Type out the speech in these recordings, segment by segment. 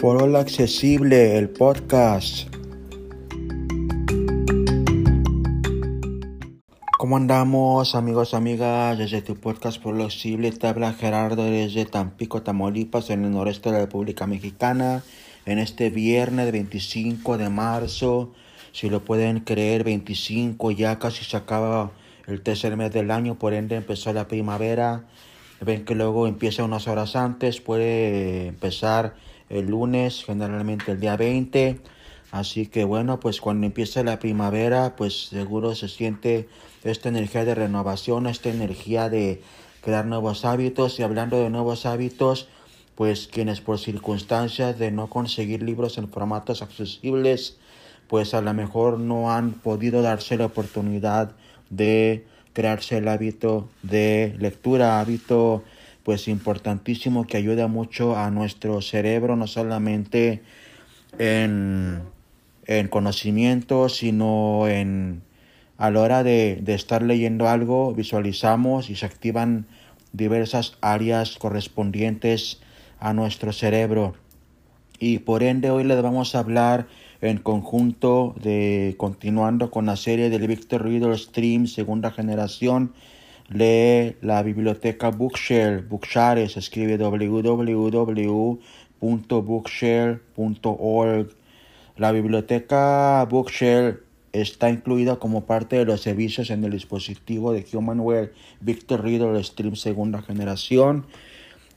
Foro Accesible, el podcast. ¿Cómo andamos amigos, amigas? Desde tu podcast Foro Accesible te habla Gerardo desde Tampico, Tamaulipas, en el noreste de la República Mexicana. En este viernes 25 de marzo, si lo pueden creer, 25 ya casi se acaba el tercer mes del año, por ende empezó la primavera. Ven que luego empieza unas horas antes, puede empezar el lunes, generalmente el día 20. Así que bueno, pues cuando empieza la primavera, pues seguro se siente esta energía de renovación, esta energía de crear nuevos hábitos. Y hablando de nuevos hábitos, pues quienes por circunstancias de no conseguir libros en formatos accesibles, pues a lo mejor no han podido darse la oportunidad de crearse el hábito de lectura, hábito pues importantísimo que ayuda mucho a nuestro cerebro, no solamente en, en conocimiento, sino en a la hora de, de estar leyendo algo, visualizamos y se activan diversas áreas correspondientes a nuestro cerebro. Y por ende hoy les vamos a hablar en conjunto de continuando con la serie del Victor Reader Stream segunda generación lee la biblioteca Bookshare Bookshare se escribe www.bookshare.org la biblioteca Bookshare está incluida como parte de los servicios en el dispositivo de Humanware Victor Reader Stream segunda generación.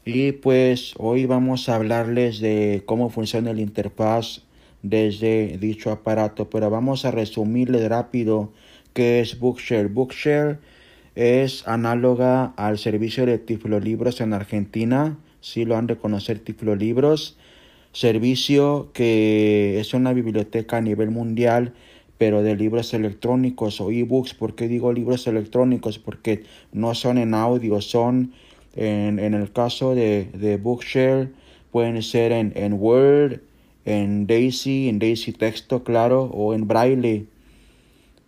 Y pues hoy vamos a hablarles de cómo funciona el interfaz desde dicho aparato, pero vamos a resumirle rápido qué es Bookshare. Bookshare es análoga al servicio de Libros en Argentina, si lo han de conocer Libros, servicio que es una biblioteca a nivel mundial pero de libros electrónicos o ebooks. ¿Por qué digo libros electrónicos? Porque no son en audio, son en, en el caso de, de Bookshare, pueden ser en, en Word, en Daisy, en Daisy texto, claro, o en braille.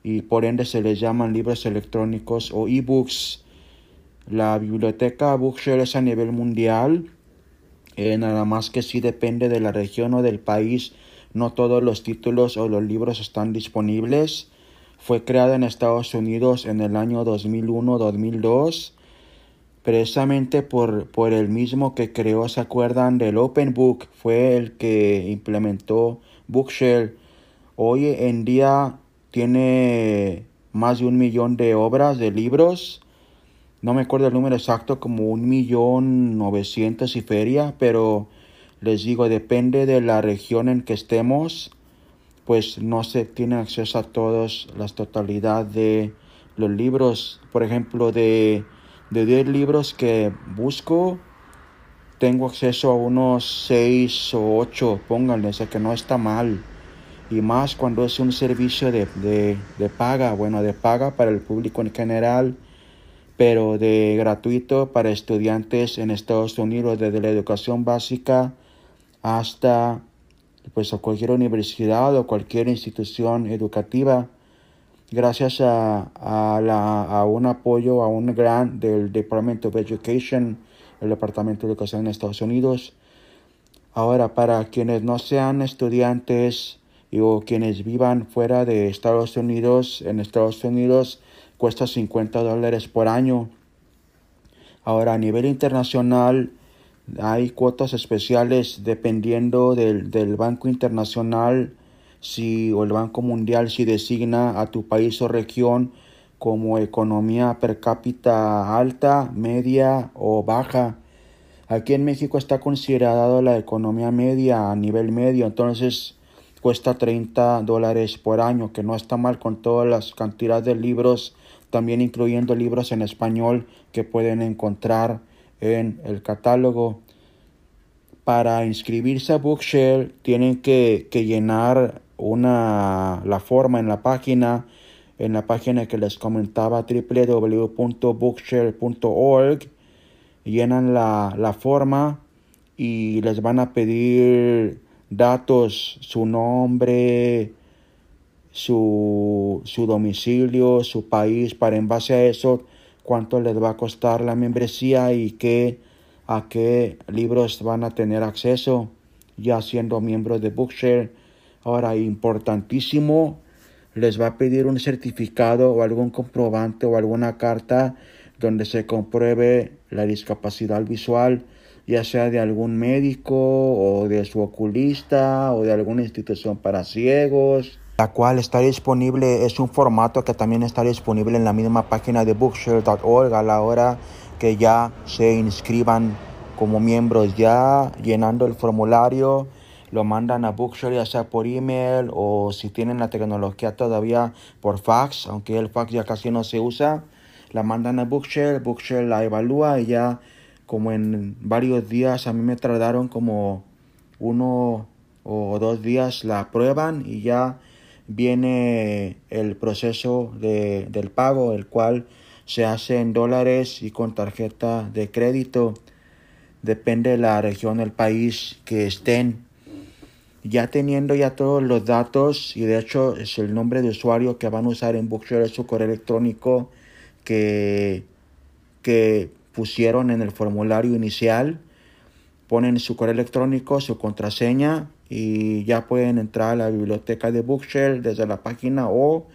Y por ende se les llaman libros electrónicos o ebooks. La biblioteca Bookshare es a nivel mundial. Eh, nada más que sí depende de la región o del país. No todos los títulos o los libros están disponibles. Fue creada en Estados Unidos en el año 2001-2002 precisamente por, por el mismo que creó, ¿se acuerdan del Open Book? Fue el que implementó Bookshare. Hoy en día tiene más de un millón de obras, de libros. No me acuerdo el número exacto, como un millón novecientos y feria, pero les digo, depende de la región en que estemos, pues no se tiene acceso a todos, la totalidad de los libros, por ejemplo, de de 10 libros que busco, tengo acceso a unos 6 o 8, pónganle, o sea que no está mal. Y más cuando es un servicio de, de, paga, bueno, de paga para el público en general, pero de gratuito para estudiantes en Estados Unidos, desde la educación básica hasta pues a cualquier universidad o cualquier institución educativa gracias a, a, la, a, un apoyo, a un grant del Department of Education, el Departamento de Educación en Estados Unidos. Ahora, para quienes no sean estudiantes o quienes vivan fuera de Estados Unidos, en Estados Unidos cuesta 50 dólares por año. Ahora, a nivel internacional, hay cuotas especiales dependiendo del, del Banco Internacional si o el Banco Mundial si designa a tu país o región como economía per cápita alta, media o baja. Aquí en México está considerado la economía media a nivel medio, entonces cuesta 30 dólares por año, que no está mal con todas las cantidades de libros, también incluyendo libros en español que pueden encontrar en el catálogo. Para inscribirse a Bookshare tienen que, que llenar una, la forma en la página, en la página que les comentaba www.bookshare.org, llenan la, la forma y les van a pedir datos, su nombre, su, su domicilio, su país, para en base a eso cuánto les va a costar la membresía y qué, a qué libros van a tener acceso. ya siendo miembros de Bookshare. Ahora, importantísimo, les va a pedir un certificado o algún comprobante o alguna carta donde se compruebe la discapacidad visual, ya sea de algún médico o de su oculista o de alguna institución para ciegos. La cual está disponible, es un formato que también está disponible en la misma página de bookshare.org a la hora que ya se inscriban como miembros, ya llenando el formulario, lo mandan a Bookshare ya sea por email o si tienen la tecnología todavía por fax, aunque el fax ya casi no se usa, la mandan a Bookshare, Bookshare la evalúa y ya como en varios días, a mí me tardaron como uno o dos días la prueban y ya viene el proceso de, del pago, el cual se hace en dólares y con tarjeta de crédito. Depende de la región del país que estén. Ya teniendo ya todos los datos y de hecho es el nombre de usuario que van a usar en Bookshare, su correo electrónico que, que pusieron en el formulario inicial. Ponen su correo electrónico, su contraseña y ya pueden entrar a la biblioteca de Bookshare desde la página o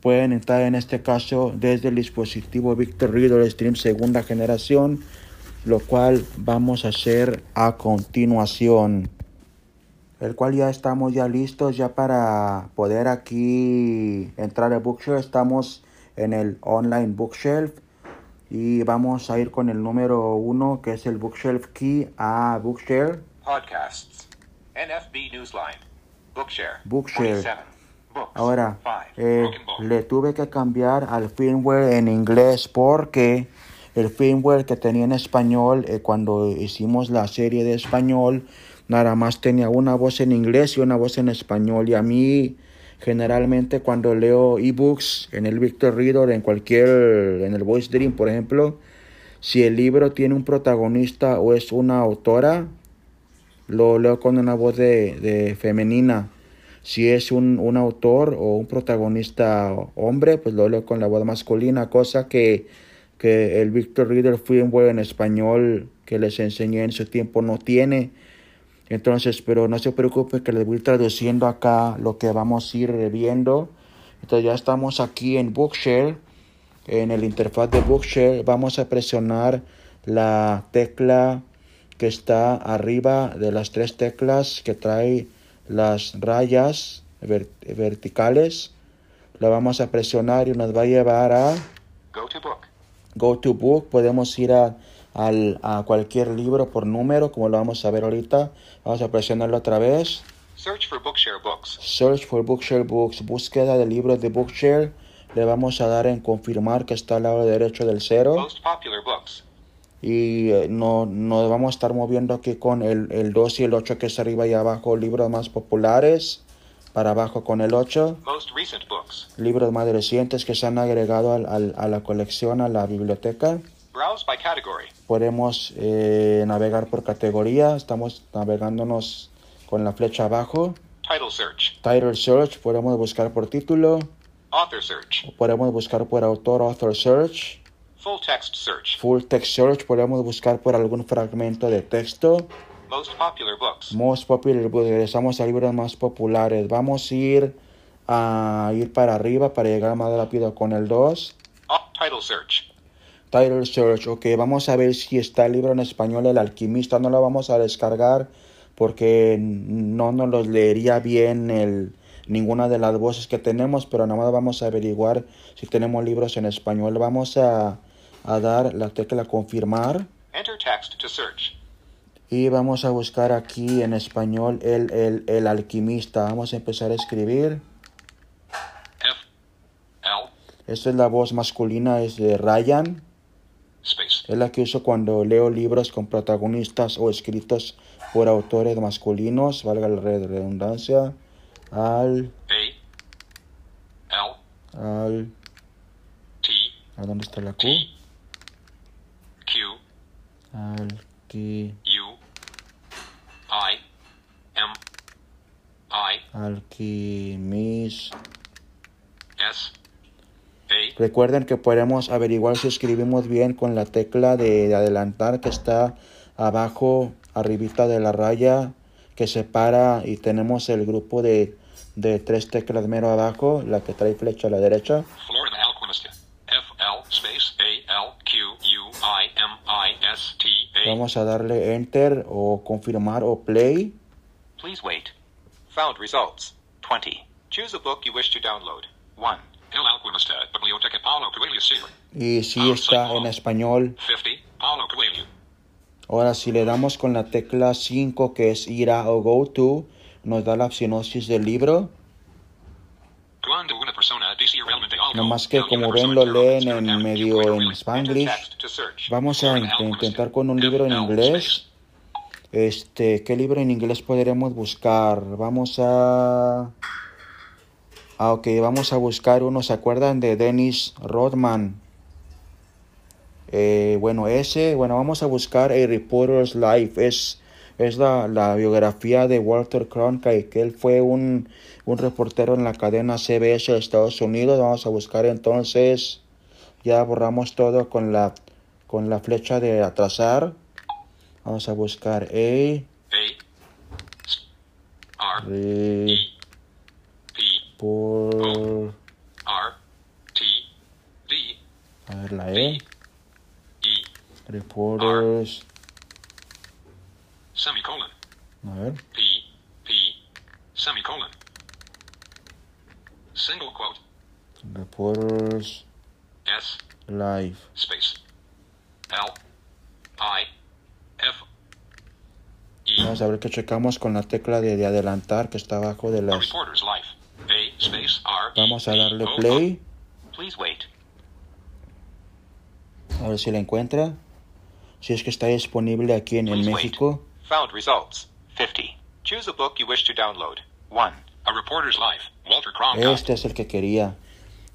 pueden entrar en este caso desde el dispositivo Victor Reader Stream segunda generación, lo cual vamos a hacer a continuación. El cual ya estamos ya listos ya para poder aquí entrar a Bookshare. Estamos en el online Bookshelf y vamos a ir con el número uno que es el Bookshelf Key a Bookshare. Podcasts. NFB Newsline. Bookshare. Bookshare. 47. Books. Ahora, 5. eh, le tuve que cambiar al firmware en inglés porque el firmware que tenía en español, eh, cuando hicimos la serie de español, nada más tenía una voz en inglés y una voz en español. Y a mí, generalmente, cuando leo ebooks en el Victor Reader, en cualquier, en el Voice Dream, por ejemplo, si el libro tiene un protagonista o es una autora, lo leo con una voz de, de femenina. Si es un, un autor o un protagonista hombre, pues lo leo con la voz masculina, cosa que, que el Victor Reader Firmware en español que les enseñé en su tiempo no tiene. Entonces, pero no se preocupe que les voy traduciendo acá lo que vamos a ir viendo. Entonces ya estamos aquí en Bookshare, en el interfaz de Bookshare. Vamos a presionar la tecla que está arriba de las tres teclas que trae las rayas ver- verticales. La vamos a presionar y nos va a llevar a Go to book. Go to Book. Podemos ir a, al- a cualquier libro por número, como lo vamos a ver ahorita. Vamos a presionarlo otra vez. Search for Bookshare books. Search for Bookshare Books. Búsqueda de libros de Bookshare. Le vamos a dar en confirmar que está al lado derecho del cero. Most popular books. Y eh, no, nos vamos a estar moviendo aquí con el, el 2 y el 8 que es arriba y abajo. Libros más populares. Para abajo con el 8. Most recent books. Libros más recientes que se han agregado al- al- a la colección, a la biblioteca. Browse by category. Podemos eh, navegar por categoría. Estamos navegándonos con la flecha abajo. Title search. Title Search. Podemos buscar por título. Author search. Podemos buscar por autor, Author Search. Full text search. Full Text Search. Podemos buscar por algún fragmento de texto. Most popular books. Most Popular Books. Regresamos a libros más populares. Vamos a ir a ir para arriba para llegar más rápido con el 2. Au- title search. Title Search, ok, vamos a ver si está el libro en español El Alquimista, no lo vamos a descargar porque no nos los leería bien el, ninguna de las voces que tenemos, pero nada más vamos a averiguar si tenemos libros en español. Vamos a, a dar la tecla confirmar Enter text to search. y vamos a buscar aquí en español el, el, el Alquimista. Vamos a empezar a escribir. F. L. Esta es la voz masculina, es de Ryan. Es la que uso cuando leo libros con protagonistas o escritos por autores masculinos, valga la red- redundancia, al, A. L. al, T. ¿a dónde está la Q? T. Q. Al, qui, U. I. M. I. alquimis. Recuerden que podemos averiguar si escribimos bien con la tecla de, de adelantar que está abajo, arribita de la raya que separa y tenemos el grupo de, de tres teclas mero abajo, la que trae flecha a la derecha. Florida Alquimista. F L space A L Q U I M I S T A. Vamos a darle enter o confirmar o play. Please wait. Found results. 20. Choose a book you wish to download. 1. Siglo. Y sí está en español. 50. Paulo Coelho. Ahora si le damos con la tecla 5 que es ir a o go to, nos da la sinopsis del libro. Nomás que como ven lo leen en medio en spanglish. Vamos a intentar con un libro en inglés. Este, ¿qué libro en inglés podremos buscar? Vamos a... Ah, ok, vamos a buscar uno. ¿Se acuerdan de Dennis Rodman? Eh, bueno, ese, bueno, vamos a buscar A Reporter's Life. Es, es la, la biografía de Walter Cronkite, que él fue un, un reportero en la cadena CBS de Estados Unidos. Vamos a buscar entonces, ya borramos todo con la, con la flecha de atrasar. Vamos a buscar A A R P Report. R T D A ver, la E. E Reporters. semicolon A ver. P P semicolon single quote Reporters S Live. space L I F E Vamos a ver que checamos con la tecla de, de adelantar que está abajo de las. reporter's Vamos a darle play. Please wait. A ver si la encuentra. Si es que está disponible aquí en. México. Found results. 50. Choose a book you wish to download. 1. A reporter's life Walter Cronkite Este es el que quería.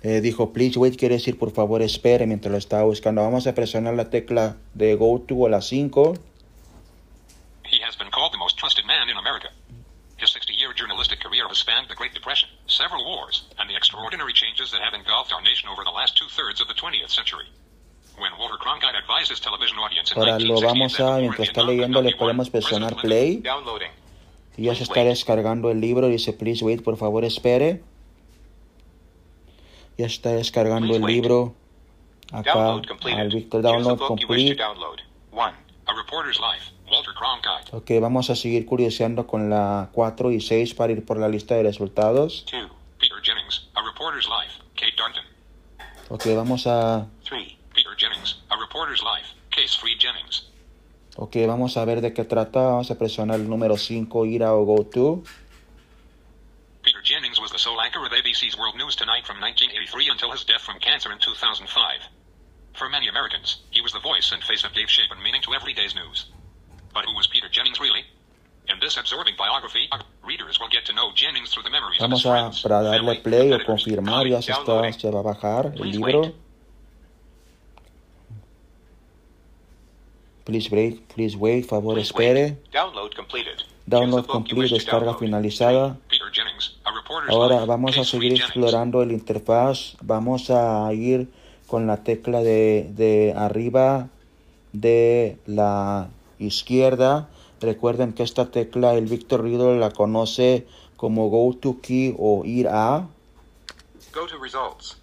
Eh, dijo, please wait, quiere decir por favor espere mientras lo estaba buscando. Vamos a presionar la tecla de go to o la 5. He has been called the most trusted man in America. His 60-year journalistic career has spanned the Great Depression, several wars, and the extraordinary changes that have engulfed our nation over the last two-thirds of the 20th century. When Walter Cronkite advised his television audience Ahora lo 1968 vamos a, mientras está leyendo, le podemos presionar play. Y ya se está descargando el libro. Dice, please wait, por favor espere. Ya está descargando el libro. Acá al. Victor Download Complete. download. 1. A reporter's life. Ok, vamos a seguir curioseando con la 4 y 6 para ir por la lista de resultados. 2. Peter Jennings, A reporter's life, Kate Darnton. Ok, vamos a... 3. Peter Jennings, A reporter's life, Case Free Jennings. Ok, vamos a ver de qué trata. Vamos a presionar el número 5, ir a o go to. Peter Jennings was the sole anchor of ABC's World News Tonight from 1983 until his death from cancer in 2005. For many Americans, he was the voice and face of gave shape and meaning to everyday's news. But who was Peter Jennings really? In this absorbing biography, readers will get to know Jennings through the memories Vamos of his a friends, para darle play o confirmar. Ya se, está, Downloading. se va a bajar el Please libro. wait. Please wait, please wait, favor Please espere. wait. Download completed. Download complete, descarga finalizada. Ahora vamos a seguir explorando el interfaz. Vamos a ir con la tecla de, de arriba de la izquierda. Recuerden que esta tecla el Victor Riddle la conoce como Go to Key o ir a Go to results.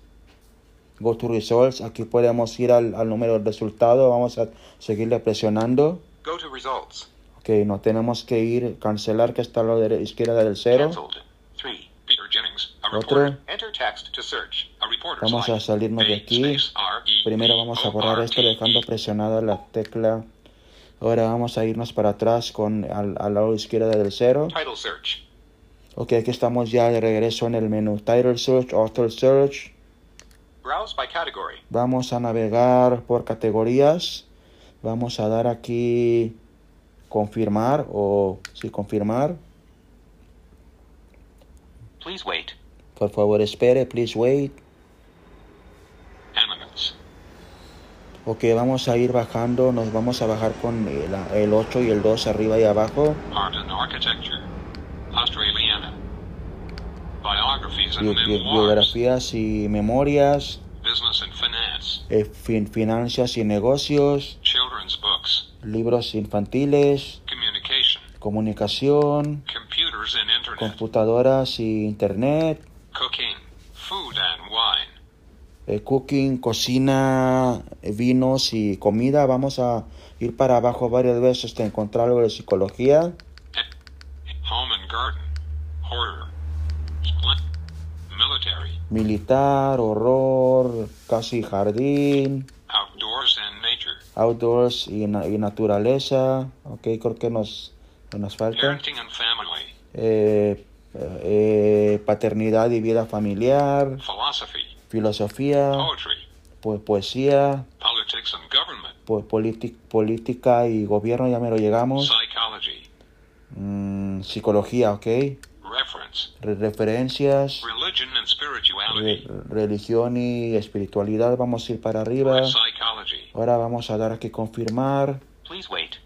Go to Results. Aquí podemos ir al, al número de resultado. Vamos a seguirle presionando. Go to results. Ok, no tenemos que ir cancelar que está a la izquierda del cero. Cancelled. 3. Peter Jennings, A Otro. Enter text to search. A Vamos a salirnos de aquí. E Primero vamos a borrar esto dejando presionada la tecla. Ahora vamos a irnos para atrás con al, al lado izquierda del cero. Title search. Ok, aquí estamos ya de regreso en el menú Title Search, Author Search. Browse by category. Vamos a navegar por categorías. Vamos a dar aquí confirmar o sí, confirmar. Please wait. Por favor, espere, please wait. Ok, vamos a ir bajando, nos vamos a bajar con el, el 8 y el 2 arriba y abajo. Bi- biografías y memorias, eh, fin- finanzas y negocios, Children's books. libros infantiles, comunicación, computers and internet, computadoras y internet, cooking, food and wine, eh, cooking, cocina, eh, vinos y comida. Vamos a ir para abajo varias veces hasta encontrar algo de psicología. home and garden, horror, military, Militar, horror, casi jardín, outdoors and nature, outdoors y, y naturaleza. Ok, creo que nos, nos falta. parenting and family, Eh, eh, paternidad y vida familiar, philosophy, filosofía, po- poesía, politi- política y gobierno, ya me lo llegamos. Mm, psicología, ok. Re- referencias, religion and re- religión y espiritualidad, vamos a ir para arriba. Ahora vamos a dar aquí confirmar. Please wait.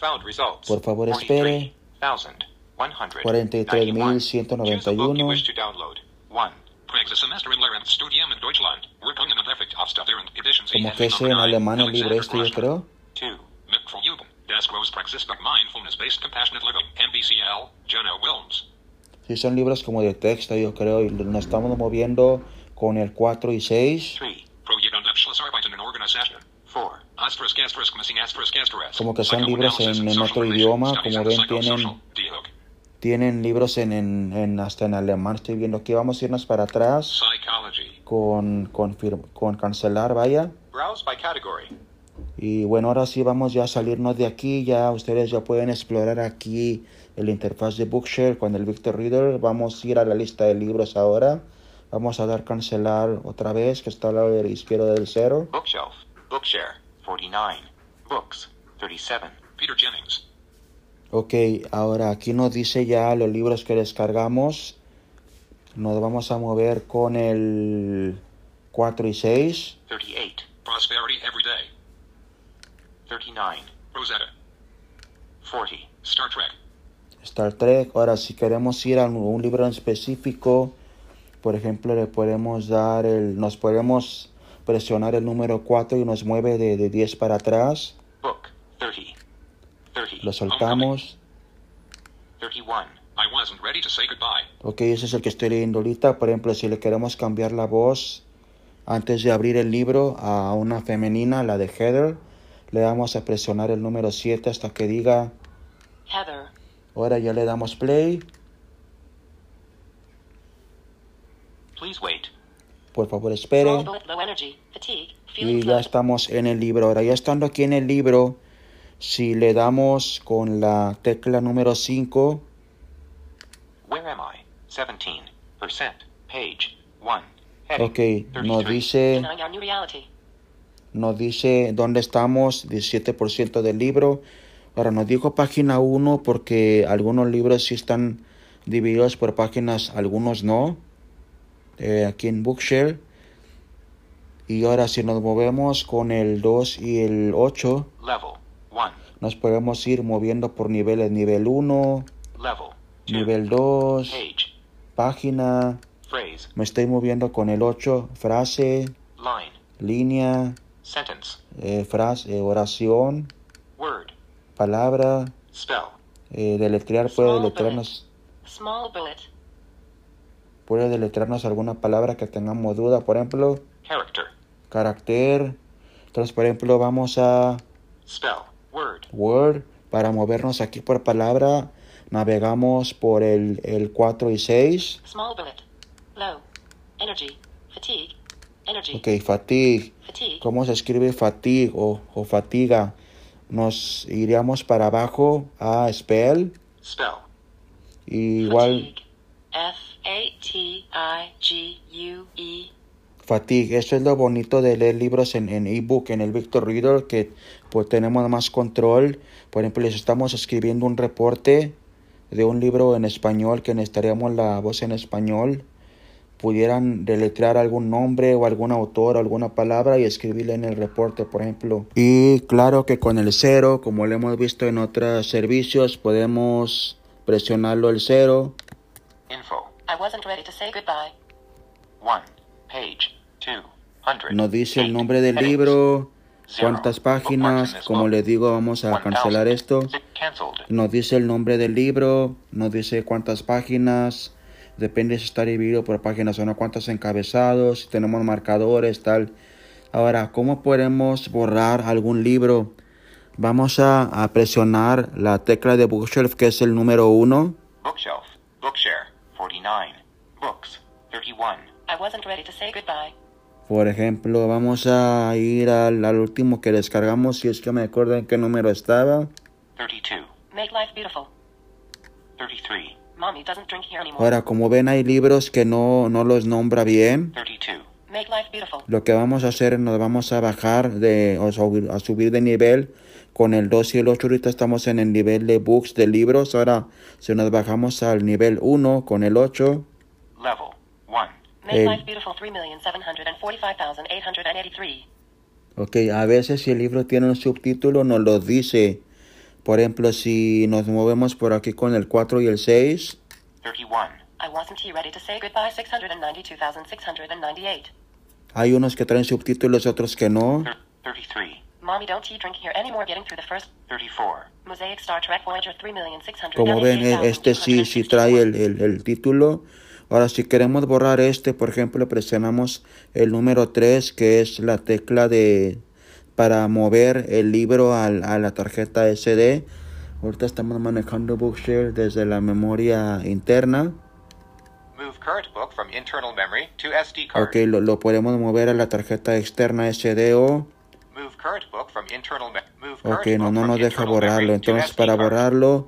Found results. Por favor, espere. 43,191. Choose the book you 43.191. wish to download. 1. Prägte Semester im Lehramt Studium in Deutschland, Wirkungen und Effekt auf Studierend Editions Como que es en alemán el libro este, yo creo. 2. Mit Verjugend, das große Praxisbuch Mindfulness-Based Compassionate Living, MBCL, Jenna Wilms. Sí, son libros como de texto, yo creo, y nos estamos moviendo con el 4 y 6. 3. Projekt und Abschlussarbeiten in Organisation. 4. Asterisk asterisk missing asterisk asterisk. Como que son libros en- en otro idioma, como ven, tienen-. Tienen libros en, en, en- hasta en alemán, estoy viendo aquí. Vamos a irnos para atrás Psychology. con, con, con cancelar, vaya. Browse by category. Y bueno, ahora sí vamos ya a salirnos de aquí. Ya ustedes ya pueden explorar aquí el interfaz de Bookshare con el Victor Reader. Vamos a ir a la lista de libros ahora. Vamos a dar cancelar otra vez, que está al lado izquierdo del cero. Bookshelf. Bookshare. 49. Books. 37. Peter Jennings. Ok, ahora aquí nos dice ya los libros que descargamos. Nos vamos a mover con el 4 y 6. 38. Prosperity Every Day. 39. Rosetta. 40. Star Trek. Star Trek. Ahora, si queremos ir a un, libro en específico, por ejemplo, le podemos dar el, nos podemos presionar el número 4 y nos mueve de, de 10 para atrás. Book. 30. 30. Lo soltamos. 31. I wasn't ready to say goodbye. Ok, ese es el que estoy leyendo ahorita. Por ejemplo, si le queremos cambiar la voz antes de abrir el libro a una femenina, la de Heather, le damos a presionar el número 7 hasta que diga, Heather. ahora ya le damos play. Please wait. Por favor, espere. Y ya estamos en el libro. Ahora, ya estando aquí en el libro, si le damos con la tecla número 5, Where am I? 17%. Page 1. Heading. ok, nos 33. dice, nos dónde estamos, 17% del libro. Ahora nos dijo página 1 porque algunos libros sí están divididos por páginas, algunos no. Eh, aquí en Bookshare. Y ahora si nos movemos con el 2 y el 8, Level 1. Nos podemos ir moviendo por niveles. Nivel 1, Level 2. nivel 2, Page. página. Phrase. Me estoy moviendo con el 8, frase, Line. línea, Sentence. eh, frase, eh, oración, Word. palabra. Spell. Eh, deletrear puede deletrearnos, Small bullet. puede deletrearnos alguna palabra que tengamos duda. Por ejemplo, Character. carácter. Entonces, por ejemplo, vamos a Spell. Word. Word. Para movernos aquí por palabra, navegamos por el, el 4 y 6. Small bullet. Low. Energy. Fatigue. Energy. Ok, fatigue. Fatigue. ¿Cómo se escribe fatigue o, o fatiga? Nos iríamos para abajo a spell. Spell. y igual Fatigue. F A T I G U E. fatigue. Eso es lo bonito de leer libros en, en ebook, en el Victor Reader, que pues tenemos más control. Por ejemplo, si estamos escribiendo un reporte de un libro en español, que necesitaríamos la voz en español, pudieran deletrear algún nombre o algún autor o alguna palabra y escribirle en el reporte, por ejemplo. Y claro que con el cero, como lo hemos visto en otros servicios, podemos presionarlo el cero. Info. I wasn't ready to say goodbye. 1. Page. 200. Nos dice el nombre del libro, cuántas páginas. Como les digo, vamos a cancelar esto. Nos dice el nombre del libro, nos dice cuántas páginas, depende si está dividido por páginas o no, cuántos encabezados, si tenemos marcadores, tal. Ahora, ¿cómo podemos borrar algún libro? Vamos a, a presionar la tecla de Bookshelf, que es el número uno. Bookshelf. Bookshare. 49. Books. 31. I wasn't ready to say goodbye. Por ejemplo, vamos a ir al, al último que descargamos, si es que me acuerdo en qué número estaba. 32. Make life beautiful. 33. Mommy doesn't drink here anymore. Ahora, como ven, hay libros que no, no los nombra bien. 32. Make life beautiful. Lo que vamos a hacer, nos vamos a bajar de, o subir, a subir de nivel con el 2 y el 8. Ahorita estamos en el nivel de books, de libros. Ahora, si nos bajamos al nivel 1 con el 8, Level 1. Make Hey. life beautiful. Three million seven hundred and forty-five thousand eight hundred and eighty-three. ok, a veces si el libro tiene un subtítulo, nos lo dice. Por ejemplo, si nos movemos por aquí con el 4 y el 6, 31. I wasn't he ready to say goodbye. Six hundred and ninety-two thousand six hundred and ninety-eight. hay unos que traen subtítulos, otros que no. Thir- 33. Mommy don't he drink here anymore. Getting through the first 34. Mosaic Star Trek Voyager three million six hundred. Como ven, este sí, sí trae el, el, el título. Ahora, si queremos borrar este, por ejemplo, presionamos el número 3, que es la tecla de para mover el libro al- a la tarjeta SD. Ahorita estamos manejando Bookshare desde la memoria interna. Move current book from internal memory to SD card. Ok, lo, lo podemos mover a la tarjeta externa SD o... Move current book from internal move Ok, no, no nos deja borrarlo. Entonces, para borrarlo,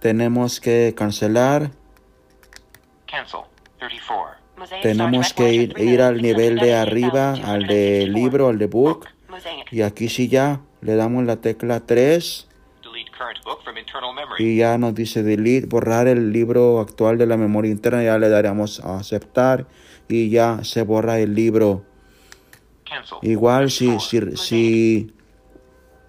tenemos que cancelar. Cancel. 34. Mosaic Tenemos que ir, ir al 3,698,264. nivel de arriba, al de libro, al de book. Y aquí sí ya le damos la tecla 3 Delete current book from internal memory. y ya nos dice delete, borrar el libro actual de la memoria interna. Ya le daremos a aceptar y ya se borra el libro. Cancel. Igual si, 34. si,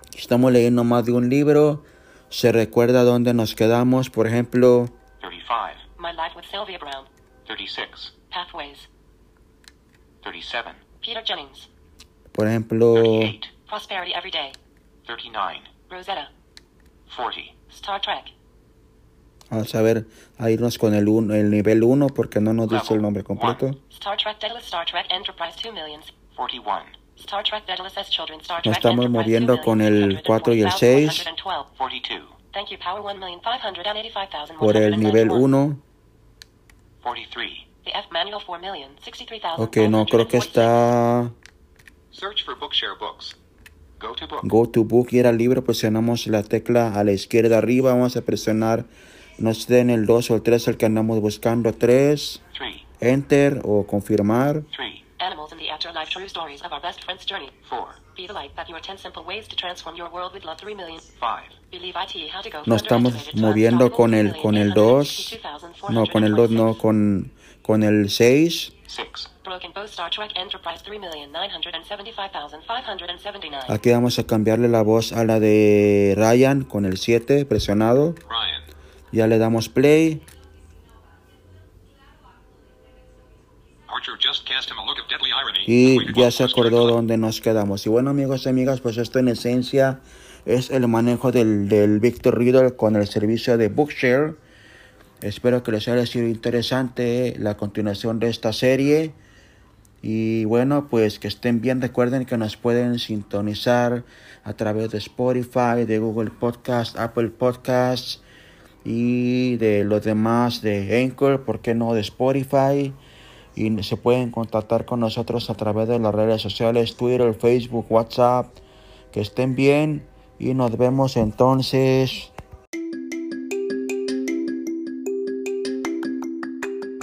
si estamos leyendo más de un libro, se recuerda dónde nos quedamos. Por ejemplo, 35. My Life with Sylvia Brown. 36. Pathways. 37. Peter Jennings. por ejemplo, 38. Prosperity Every Day. 39. Rosetta. 40. Star Trek. vamos a ver, a irnos con el, un- el nivel 1 porque no nos dice el nombre completo. Star Trek Daedalus Star Trek Enterprise 2 millions. 41. Star Trek Daedalus as Children Star Nos Trek estamos Enterprise moviendo 2 con el 4 y el 6. 112. 42. Thank you, Power 1,585,191. Por el nivel 1. 43. The F Manual 4,063,000. Ok, no, creo que está Search for Bookshare books. Go to book. Go to Book y era libro. Presionamos la tecla a la izquierda arriba. Vamos a presionar, no sé, en el 2 o el 3, el que andamos buscando. 3, 3. Enter o confirmar. 3. Animals in the Afterlife True Stories of Our Best Friend's Journey. 4. Be the light that your 10 simple ways to transform your world with love 3 million. 5. Believe IT how to go Nos estamos moviendo to con el, con el 2. No, con el 2 no, con, con el 6. 6. Broken Bow Star Trek Enterprise 3,975,579. Aquí vamos a cambiarle la voz a la de Ryan con el 7 presionado. Ryan. Ya le damos play. Archer just cast him a y ya se acordó to dónde nos quedamos. Y bueno amigos y amigas, pues esto en esencia es el manejo del, del Victor Riddle con el servicio de Bookshare. Espero que les haya sido interesante la continuación de esta serie. Y bueno, pues que estén bien. Recuerden que nos pueden sintonizar a través de Spotify, de Google Podcast, Apple Podcasts y de los demás de Anchor, ¿por qué no de Spotify? Y se pueden contactar con nosotros a través de las redes sociales, Twitter, Facebook, WhatsApp. Que estén bien y nos vemos entonces.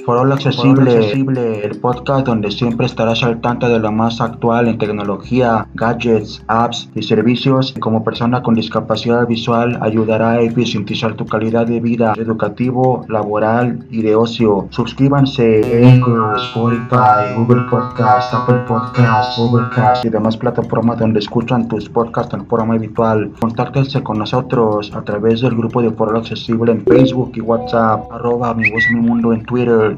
Foro Accesible, el podcast donde siempre estarás al tanto de lo más actual en tecnología, gadgets, apps y servicios. Como persona con discapacidad visual, ayudará a eficientizar tu calidad de vida educativo, laboral y de ocio. Suscríbanse en Spotify, Google Podcast, Apple Podcast, Overcast y demás plataformas donde escuchan tus podcasts en forma habitual. Contáctense con nosotros a través del grupo de Foro Accesible en Facebook y WhatsApp, arroba mi voz mi mundo en Twitter